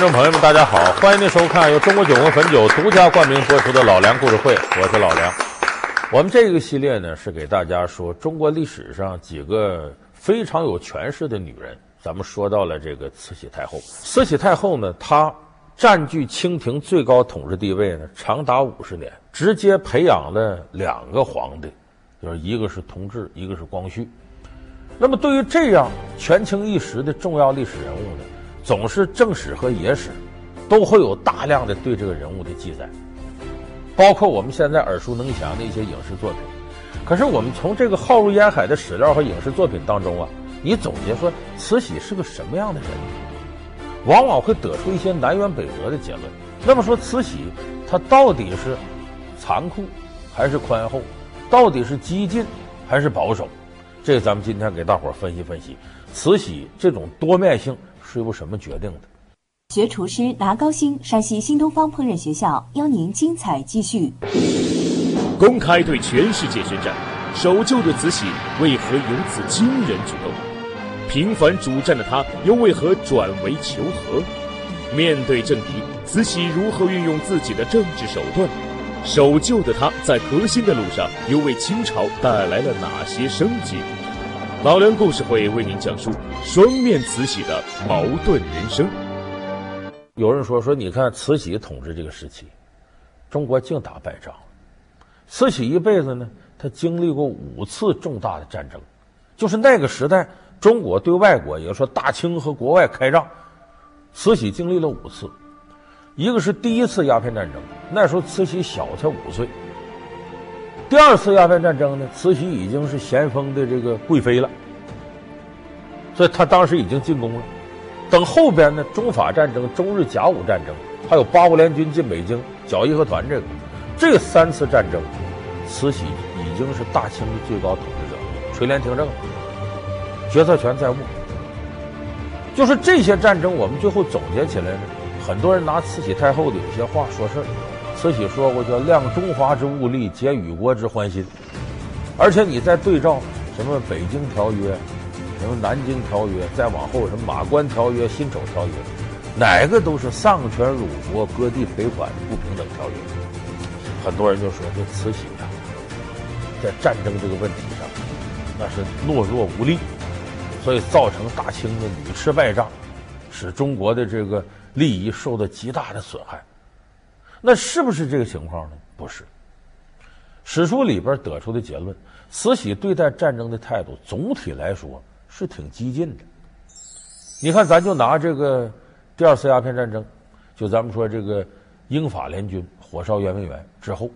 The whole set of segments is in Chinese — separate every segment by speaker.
Speaker 1: 观众朋友们，大家好，欢迎您收看由中国酒魂汾酒独家冠名播出的《老梁故事会》，我是老梁。我们这个系列呢，是给大家说中国历史上几个非常有权势的女人。咱们说到了这个慈禧太后，慈禧太后呢，她占据清廷最高统治地位呢，长达五十年，直接培养了两个皇帝，就是一个是同治，一个是光绪。那么，对于这样权倾一时的重要历史人物呢，总是正史和野史都会有大量的对这个人物的记载，包括我们现在耳熟能详的一些影视作品。可是，我们从这个浩如烟海的史料和影视作品当中啊，你总结说慈禧是个什么样的人，往往会得出一些南辕北辙的结论。那么说，慈禧她到底是残酷还是宽厚？到底是激进还是保守？这个咱们今天给大伙儿分析分析，慈禧这种多面性是由什么决定的？
Speaker 2: 学厨师拿高薪，山西新东方烹饪学校邀您精彩继续。
Speaker 3: 公开对全世界宣战，守旧的慈禧为何有此惊人举动？平反主战的她又为何转为求和？面对政敌，慈禧如何运用自己的政治手段？守旧的她在革新的路上又为清朝带来了哪些生机？老梁故事会为您讲述双面慈禧的矛盾人生。
Speaker 1: 有人说说，你看慈禧统治这个时期，中国净打败仗。慈禧一辈子呢，她经历过五次重大的战争，就是那个时代，中国对外国，也就说大清和国外开仗，慈禧经历了五次。一个是第一次鸦片战争，那时候慈禧小才五岁。第二次鸦片战争呢，慈禧已经是咸丰的这个贵妃了，所以她当时已经进宫了。等后边呢，中法战争、中日甲午战争，还有八国联军进北京剿义和团这个，这三次战争，慈禧已经是大清的最高统治者，垂帘听政，决策权在握。就是这些战争，我们最后总结起来呢。很多人拿慈禧太后的有些话说事儿，慈禧说过叫“量中华之物力，解与国之欢心”，而且你再对照什么《北京条约》、什么《南京条约》，再往后什么《马关条约》、《辛丑条约》，哪个都是丧权辱国、割地赔款不平等条约。很多人就说这慈禧呀，在战争这个问题上那是懦弱无力，所以造成大清的屡次败仗，使中国的这个。利益受到极大的损害，那是不是这个情况呢？不是。史书里边得出的结论，慈禧对待战争的态度总体来说是挺激进的。你看，咱就拿这个第二次鸦片战争，就咱们说这个英法联军火烧圆明园之后，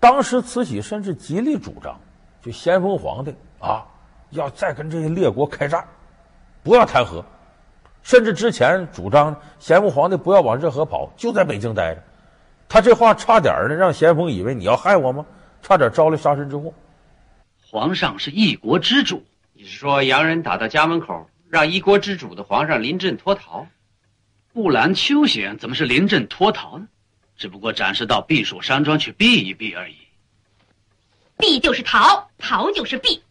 Speaker 1: 当时慈禧甚至极力主张，就咸丰皇帝啊，要再跟这些列国开战，不要谈和。甚至之前主张咸丰皇帝不要往热河跑，就在北京待着。他这话差点呢，让咸丰以为你要害我吗？差点招来杀身之祸。
Speaker 4: 皇上是一国之主，你是说洋人打到家门口，让一国之主的皇上临阵脱逃？木兰秋险怎么是临阵脱逃呢？只不过暂时到避暑山庄去避一避而已。
Speaker 5: 避就是逃，逃就是避，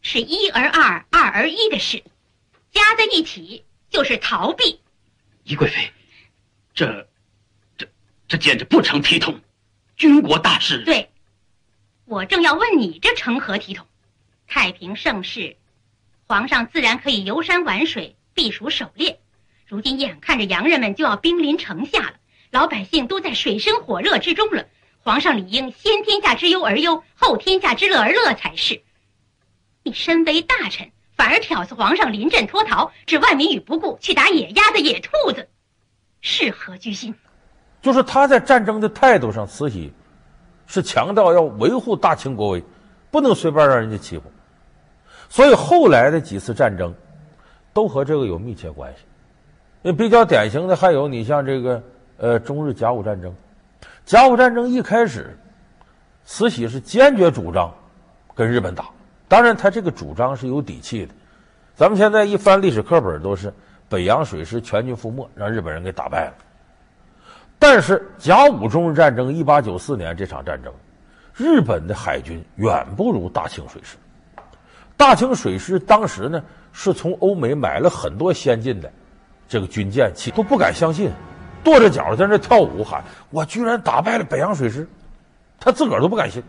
Speaker 5: 是一而二，二而一的事，加在一起。就是逃避，
Speaker 4: 宜贵妃，这、这、这简直不成体统。军国大事，
Speaker 5: 对，我正要问你，这成何体统？太平盛世，皇上自然可以游山玩水、避暑狩猎。如今眼看着洋人们就要兵临城下了，老百姓都在水深火热之中了，皇上理应先天下之忧而忧，后天下之乐而乐才是。你身为大臣。反而挑唆皇上临阵脱逃，置万民于不顾，去打野鸭子、野兔子，是何居心？
Speaker 1: 就是他在战争的态度上，慈禧是强调要维护大清国威，不能随便让人家欺负。所以后来的几次战争都和这个有密切关系。那比较典型的还有你像这个呃中日甲午战争，甲午战争一开始，慈禧是坚决主张跟日本打。当然，他这个主张是有底气的。咱们现在一翻历史课本，都是北洋水师全军覆没，让日本人给打败了。但是甲午中日战争一八九四年这场战争，日本的海军远不如大清水师。大清水师当时呢是从欧美买了很多先进的这个军舰都不敢相信，跺着脚在那跳舞喊：“我居然打败了北洋水师！”他自个儿都不敢信。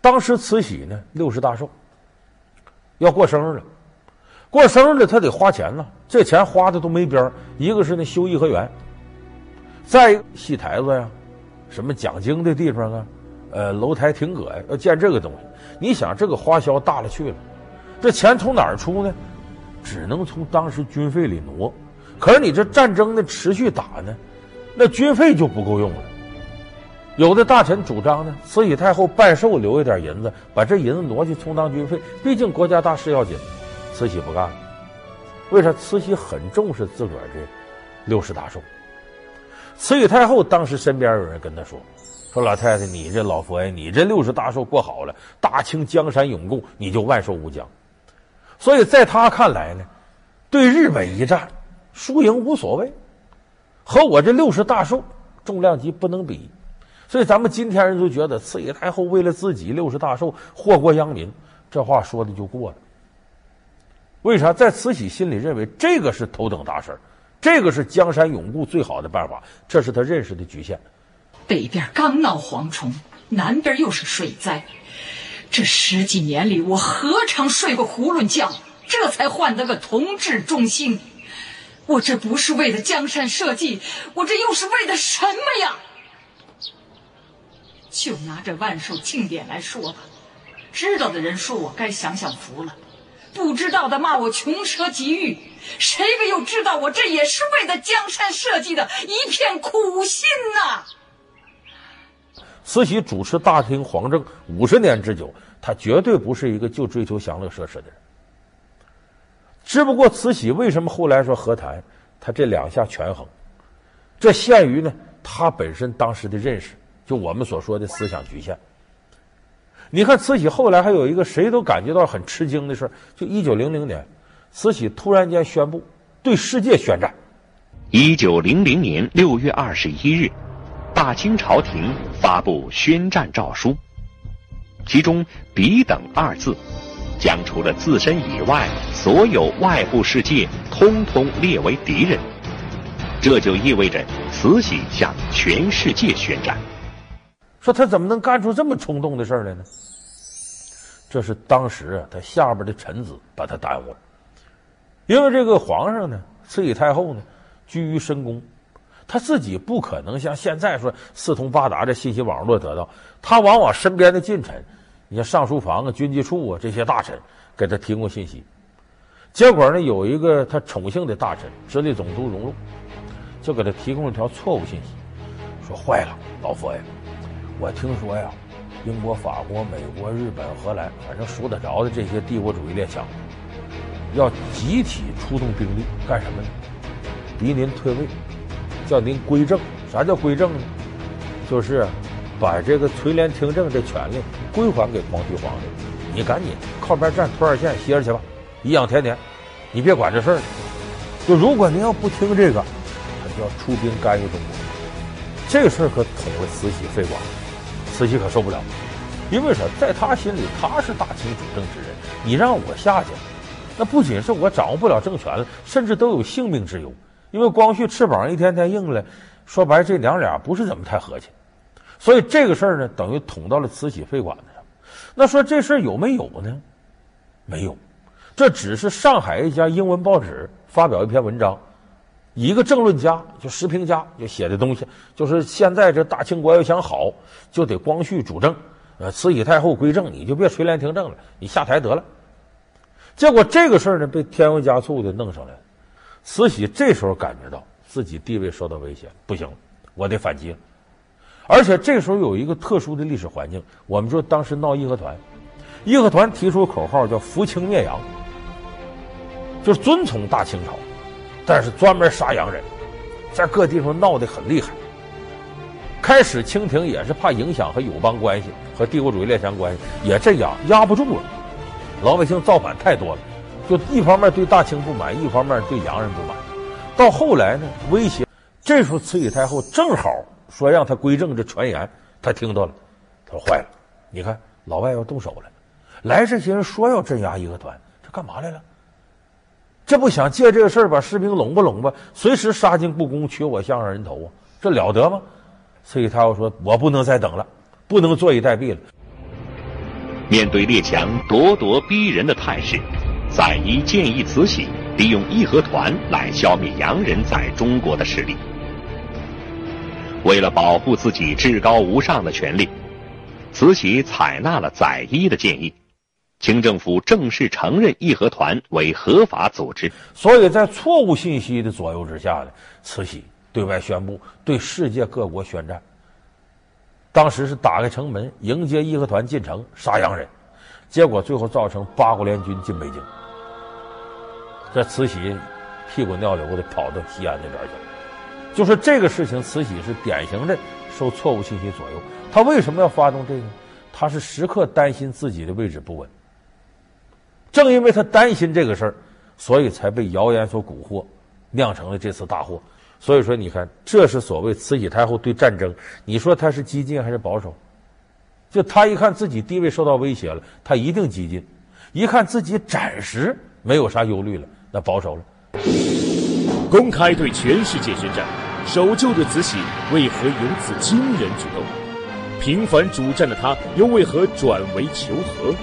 Speaker 1: 当时慈禧呢六十大寿，要过生日了，过生日了他得花钱呐，这钱花的都没边。一个是那修颐和园，再一个戏台子呀，什么讲经的地方啊，呃，楼台亭阁呀，要建这个东西。你想这个花销大了去了，这钱从哪儿出呢？只能从当时军费里挪。可是你这战争的持续打呢，那军费就不够用了。有的大臣主张呢，慈禧太后拜寿留一点银子，把这银子挪去充当军费，毕竟国家大事要紧。慈禧不干了，为啥？慈禧很重视自个儿这六十大寿。慈禧太后当时身边有人跟她说。说老太太，你这老佛爷，你这六十大寿过好了，大清江山永固，你就万寿无疆。所以在他看来呢，对日本一战，输赢无所谓，和我这六十大寿重量级不能比。所以咱们今天人都觉得慈禧太后为了自己六十大寿祸国殃民，这话说的就过了。为啥？在慈禧心里认为这个是头等大事，这个是江山永固最好的办法，这是他认识的局限。
Speaker 6: 北边刚闹蝗虫，南边又是水灾，这十几年里我何尝睡过囫囵觉？这才换得个同治中兴。我这不是为了江山社稷，我这又是为的什么呀？就拿这万寿庆典来说吧，知道的人说我该享享福了，不知道的骂我穷奢极欲。谁个又知道我这也是为了江山社稷的一片苦心呐？
Speaker 1: 慈禧主持大清皇政五十年之久，她绝对不是一个就追求享乐奢侈的人。只不过慈禧为什么后来说和谈，她这两下权衡，这限于呢她本身当时的认识，就我们所说的思想局限。你看慈禧后来还有一个谁都感觉到很吃惊的事，就一九零零年，慈禧突然间宣布对世界宣战。
Speaker 7: 一九零零年六月二十一日。大清朝廷发布宣战诏书，其中“彼等”二字，将除了自身以外所有外部世界通通列为敌人。这就意味着慈禧向全世界宣战。
Speaker 1: 说他怎么能干出这么冲动的事来呢？这是当时啊，他下边的臣子把他耽误了，因为这个皇上呢，慈禧太后呢，居于深宫。他自己不可能像现在说四通八达的信息网络得到，他往往身边的近臣，你像上书房啊、军机处啊这些大臣给他提供信息，结果呢，有一个他宠幸的大臣直隶总督荣禄，就给他提供了条错误信息，说坏了，老佛爷，我听说呀，英国、法国、美国、日本、荷兰，反正数得着的这些帝国主义列强，要集体出动兵力干什么呢？逼您退位。叫您归政，啥叫归政呢？就是把这个垂帘听政这权利归还给光绪皇帝。你赶紧靠边站，托二线歇着去吧，颐养天年，你别管这事儿。就如果您要不听这个，他就要出兵干预中国。这个事儿可捅了慈禧肺管，慈禧可受不了。因为啥？在他心里，他是大清主政之人，你让我下去，那不仅是我掌握不了政权了，甚至都有性命之忧。因为光绪翅膀一天天硬了，说白这娘俩不是怎么太和气，所以这个事儿呢，等于捅到了慈禧肺管子上。那说这事儿有没有呢？没有，这只是上海一家英文报纸发表一篇文章，一个政论家就时评家就写的东西，就是现在这大清国要想好，就得光绪主政，呃，慈禧太后归政，你就别垂帘听政了，你下台得了。结果这个事儿呢，被添油加醋的弄上来了。慈禧这时候感觉到自己地位受到威胁，不行，我得反击了。而且这时候有一个特殊的历史环境，我们说当时闹义和团，义和团提出口号叫“扶清灭洋”，就是遵从大清朝，但是专门杀洋人，在各地方闹得很厉害。开始清廷也是怕影响和友邦关系和帝国主义列强关系，也镇压压不住了，老百姓造反太多了。就一方面对大清不满，一方面对洋人不满，到后来呢，威胁。这时候慈禧太后正好说让他归正，这传言他听到了，他说坏了，你看老外要动手了，来这些人说要镇压义和团，这干嘛来了？这不想借这个事儿把士兵拢吧拢吧，随时杀进故宫取我项上人头啊！这了得吗？慈禧太后说：“我不能再等了，不能坐以待毙了。”
Speaker 7: 面对列强咄咄逼人的态势，载漪建议慈禧利用义和团来消灭洋人在中国的势力。为了保护自己至高无上的权力，慈禧采纳了载漪的建议。清政府正式承认义和团为合法组织，
Speaker 1: 所以在错误信息的左右之下呢，慈禧对外宣布对世界各国宣战。当时是打开城门迎接义和团进城杀洋人，结果最后造成八国联军进北京。这慈禧屁滚尿流的跑到西安那边去了，就是这个事情，慈禧是典型的受错误信息左右。他为什么要发动这个？他是时刻担心自己的位置不稳。正因为他担心这个事儿，所以才被谣言所蛊惑，酿成了这次大祸。所以说，你看，这是所谓慈禧太后对战争，你说她是激进还是保守？就她一看自己地位受到威胁了，她一定激进；一看自己暂时没有啥忧虑了，那保守了。
Speaker 3: 公开对全世界宣战，守旧的慈禧为何有此惊人举动？频繁主战的她又为何转为求和？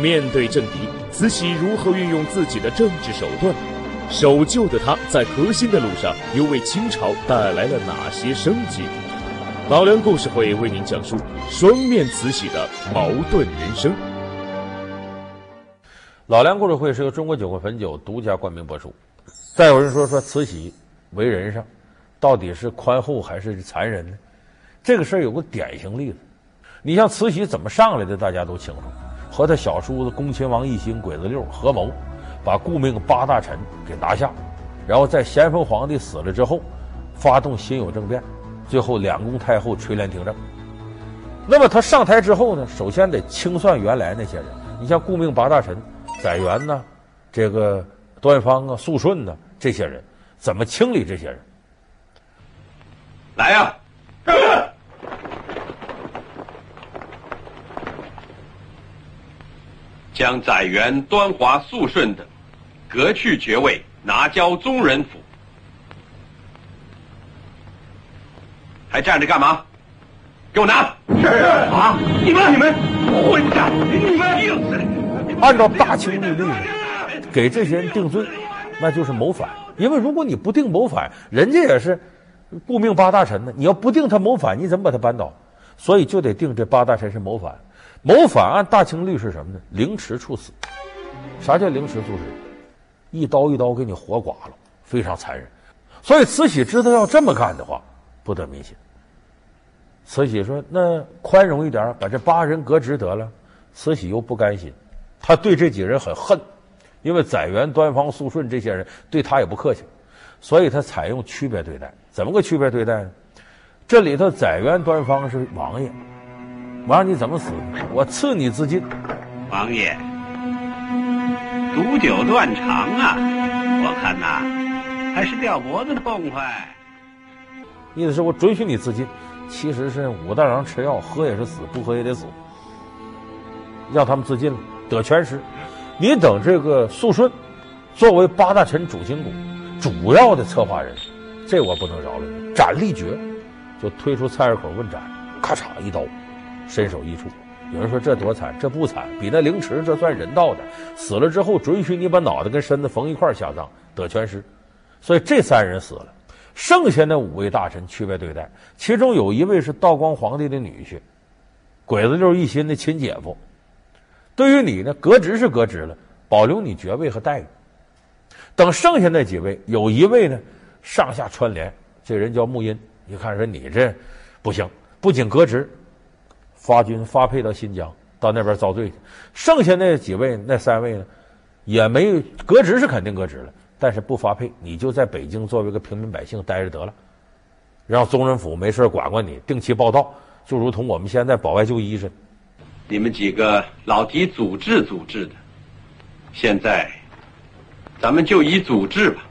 Speaker 3: 面对政敌，慈禧如何运用自己的政治手段？守旧的她在革新的路上又为清朝带来了哪些生机？老梁故事会为您讲述双面慈禧的矛盾人生。
Speaker 1: 老梁故事会是由中国酒会汾酒独家冠名播出。再有人说说慈禧为人上到底是宽厚还是残忍呢？这个事儿有个典型例子，你像慈禧怎么上来的，大家都清楚。和他小叔子恭亲王奕欣、鬼子六合谋，把顾命八大臣给拿下，然后在咸丰皇帝死了之后，发动辛酉政变，最后两宫太后垂帘听政。那么他上台之后呢，首先得清算原来那些人。你像顾命八大臣，载垣呐，这个端方啊、肃顺呐，这些人怎么清理这些人？
Speaker 8: 来呀、啊！将载元、端华、肃顺等革去爵位，拿交宗人府。还站着干嘛？给我拿！是啊，你们你们混蛋！你们
Speaker 1: 按照大清律例，给这些人定罪，那就是谋反。因为如果你不定谋反，人家也是顾命八大臣呢。你要不定他谋反，你怎么把他扳倒？所以就得定这八大臣是谋反。谋反按大清律是什么呢？凌迟处死。啥叫凌迟处死？一刀一刀给你活剐了，非常残忍。所以慈禧知道要这么干的话，不得民心。慈禧说：“那宽容一点，把这八人革职得了。”慈禧又不甘心，他对这几人很恨，因为载垣、端方、肃顺这些人对他也不客气，所以他采用区别对待。怎么个区别对待呢？这里头载垣、端方是王爷。我让你怎么死？我赐你自尽。
Speaker 8: 王爷，毒酒断肠啊！我看呐，还是吊脖子痛快。
Speaker 1: 意思是我准许你自尽，其实是武大郎吃药，喝也是死，不喝也得死。让他们自尽了，得全尸。你等这个肃顺，作为八大臣主心骨，主要的策划人，这我不能饶了你。斩立决，就推出菜市口问斩，咔嚓一刀。身首异处，有人说这多惨，这不惨，比那凌迟这算人道的。死了之后，准许你把脑袋跟身子缝一块下葬，得全尸。所以这三人死了，剩下那五位大臣区别对待，其中有一位是道光皇帝的女婿，鬼子六一心的亲姐夫。对于你呢，革职是革职了，保留你爵位和待遇。等剩下那几位，有一位呢，上下串联，这人叫穆音，一看说你这不行，不仅革职。发军发配到新疆，到那边遭罪去。剩下那几位，那三位呢，也没革职是肯定革职了，但是不发配，你就在北京作为一个平民百姓待着得了，让宗人府没事管管你，定期报到，就如同我们现在保外就医似的。
Speaker 8: 你们几个老提组织组织的，现在咱们就以组织吧。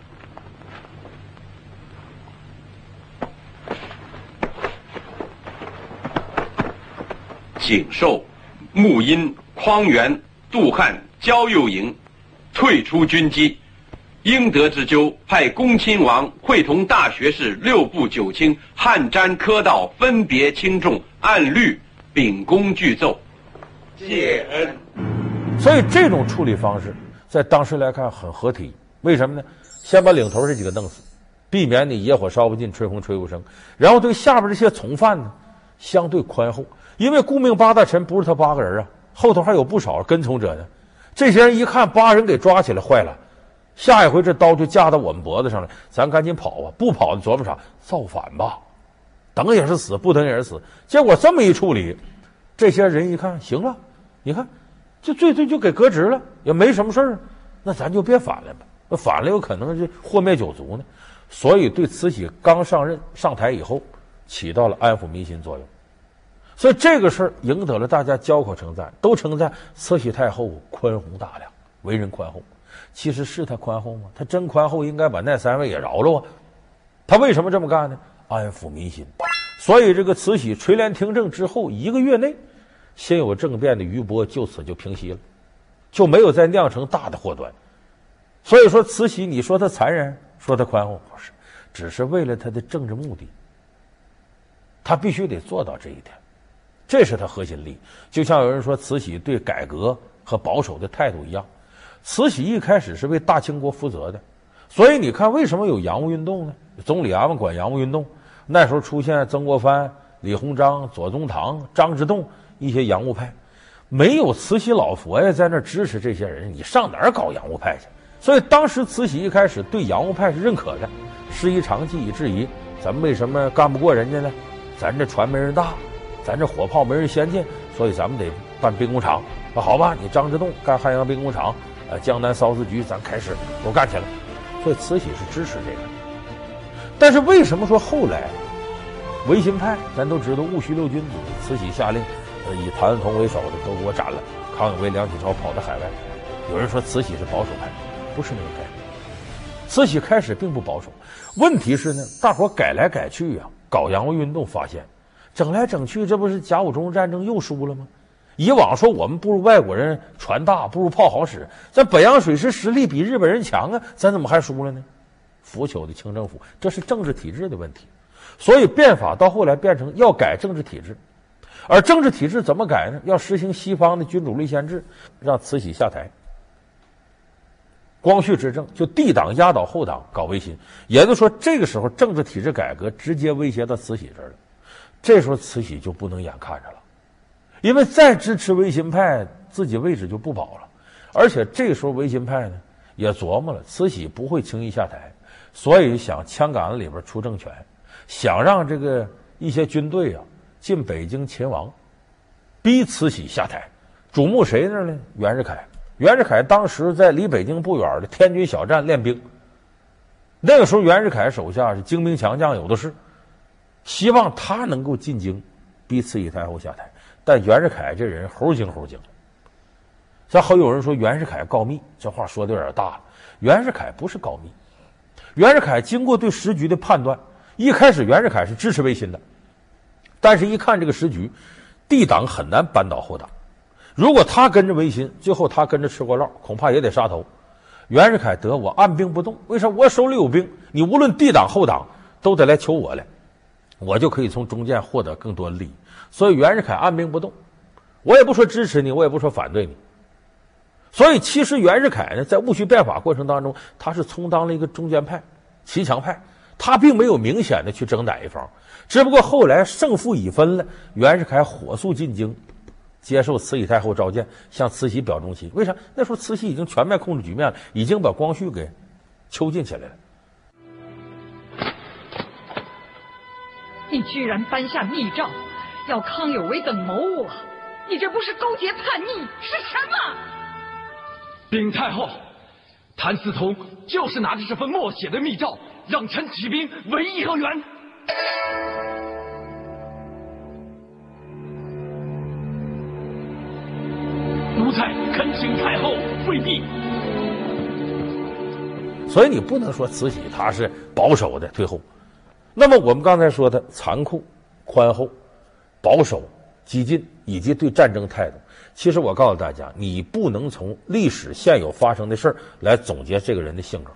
Speaker 8: 谨受穆音、匡源、杜汉、焦佑营退出军机，应得之咎，派恭亲王会同大学士六部九卿，汉詹科道分别轻重，按律秉公具奏，谢恩。
Speaker 1: 所以这种处理方式在当时来看很合体。为什么呢？先把领头这几个弄死，避免你野火烧不尽，春风吹又生。然后对下边这些从犯呢，相对宽厚，因为顾命八大臣不是他八个人啊，后头还有不少跟从者呢。这些人一看八人给抓起来，坏了。下一回这刀就架到我们脖子上了，咱赶紧跑吧！不跑，你琢磨啥？造反吧！等也是死，不等也是死。结果这么一处理，这些人一看，行了，你看，这罪罪就给革职了，也没什么事儿，那咱就别反了吧。那反了有可能是祸灭九族呢。所以对慈禧刚上任上台以后，起到了安抚民心作用。所以这个事儿赢得了大家交口称赞，都称赞慈禧太后宽宏大量，为人宽厚。其实是他宽厚吗？他真宽厚，应该把那三位也饶了啊！他为什么这么干呢？安抚民心。所以这个慈禧垂帘听政之后一个月内，先有政变的余波就此就平息了，就没有再酿成大的祸端。所以说，慈禧，你说他残忍，说他宽厚，不是，只是为了他的政治目的，他必须得做到这一点，这是他核心利益。就像有人说，慈禧对改革和保守的态度一样。慈禧一开始是为大清国负责的，所以你看，为什么有洋务运动呢？总理衙门管洋务运动，那时候出现曾国藩、李鸿章、左宗棠、张之洞一些洋务派，没有慈禧老佛爷在那支持这些人，你上哪儿搞洋务派去？所以当时慈禧一开始对洋务派是认可的，师夷长技以制夷，咱们为什么干不过人家呢？咱这船没人大，咱这火炮没人先进，所以咱们得办兵工厂。那好吧，你张之洞干汉阳兵工厂。江南缎丝局，咱开始都干起来，所以慈禧是支持这个。但是为什么说后来维新派，咱都知道戊戌六君子，慈禧下令，呃，以谭嗣同为首的都给我斩了。康有为、梁启超跑到海外。有人说慈禧是保守派，不是那个概念。慈禧开始并不保守，问题是呢，大伙改来改去啊，搞洋务运动，发现整来整去，这不是甲午中日战争又输了吗？以往说我们不如外国人船大，不如炮好使，咱北洋水师实力比日本人强啊，咱怎么还输了呢？腐朽的清政府，这是政治体制的问题。所以变法到后来变成要改政治体制，而政治体制怎么改呢？要实行西方的君主立宪制，让慈禧下台。光绪执政就帝党压倒后党，搞维新，也就是说这个时候政治体制改革直接威胁到慈禧这儿了。这时候慈禧就不能眼看着了。因为再支持维新派，自己位置就不保了。而且这时候维新派呢也琢磨了，慈禧不会轻易下台，所以想枪杆子里边出政权，想让这个一些军队啊进北京勤王，逼慈禧下台。瞩目谁那儿呢？袁世凯。袁世凯当时在离北京不远的天津小站练兵。那个时候袁世凯手下是精兵强将有的是，希望他能够进京，逼慈禧太后下台。但袁世凯这人猴精猴精，像好有人说袁世凯告密，这话说的有点大了。袁世凯不是告密，袁世凯经过对时局的判断，一开始袁世凯是支持维新的，但是一看这个时局，帝党很难扳倒后党。如果他跟着维新，最后他跟着吃过烙，恐怕也得杀头。袁世凯得我按兵不动，为啥？我手里有兵，你无论帝党后党都得来求我来，我就可以从中间获得更多利益。所以袁世凯按兵不动，我也不说支持你，我也不说反对你。所以其实袁世凯呢，在戊戌变法过程当中，他是充当了一个中间派、骑墙派，他并没有明显的去争哪一方。只不过后来胜负已分了，袁世凯火速进京，接受慈禧太后召见，向慈禧表忠心。为啥？那时候慈禧已经全面控制局面了，已经把光绪给囚禁起来了。
Speaker 6: 你居然颁下密诏！要康有为等谋我，你这不是勾结叛逆是什么？禀太后，谭嗣同就是拿着这份默写的密诏，让臣起兵围颐和园。奴才恳请太后惠帝。
Speaker 1: 所以你不能说慈禧她是保守的退后。那么我们刚才说的残酷、宽厚。保守、激进以及对战争态度，其实我告诉大家，你不能从历史现有发生的事儿来总结这个人的性格。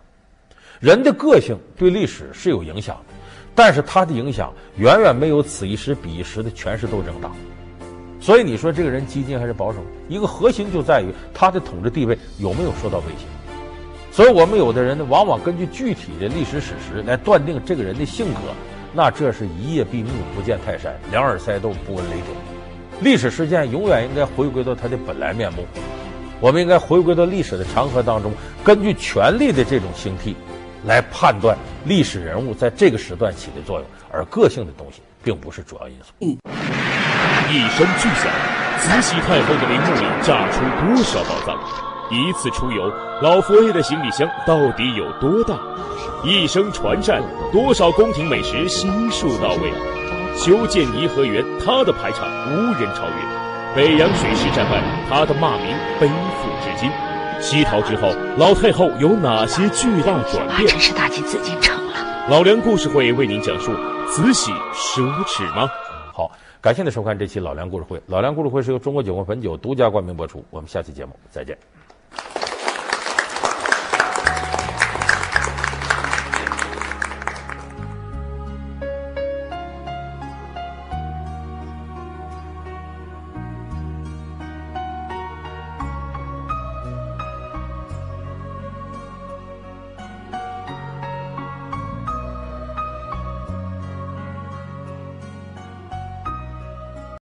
Speaker 1: 人的个性对历史是有影响的，但是他的影响远远没有此一时彼一时的权势斗争大。所以你说这个人激进还是保守？一个核心就在于他的统治地位有没有受到威胁。所以我们有的人呢，往往根据具体的历史史实来断定这个人的性格，那这是一叶闭目不见泰山，两耳塞豆不闻雷霆。历史事件永远应该回归到它的本来面目。我们应该回归到历史的长河当中，根据权力的这种兴替，来判断历史人物在这个时段起的作用，而个性的东西并不是主要因素。
Speaker 3: 一声巨响，慈禧太后的陵墓里炸出多少宝藏？一次出游，老佛爷的行李箱到底有多大？一生传战，多少宫廷美食悉数到位？修建颐和园，他的排场无人超越。北洋水师战败，他的骂名背负至今。西逃之后，老太后有哪些巨大转变？
Speaker 6: 真是大进紫禁城了。
Speaker 3: 老梁故事会为您讲述：慈禧奢侈吗？
Speaker 1: 好，感谢您收看这期老梁故事会。老梁故事会是由中国酒国汾酒独家冠名播出。我们下期节目再见。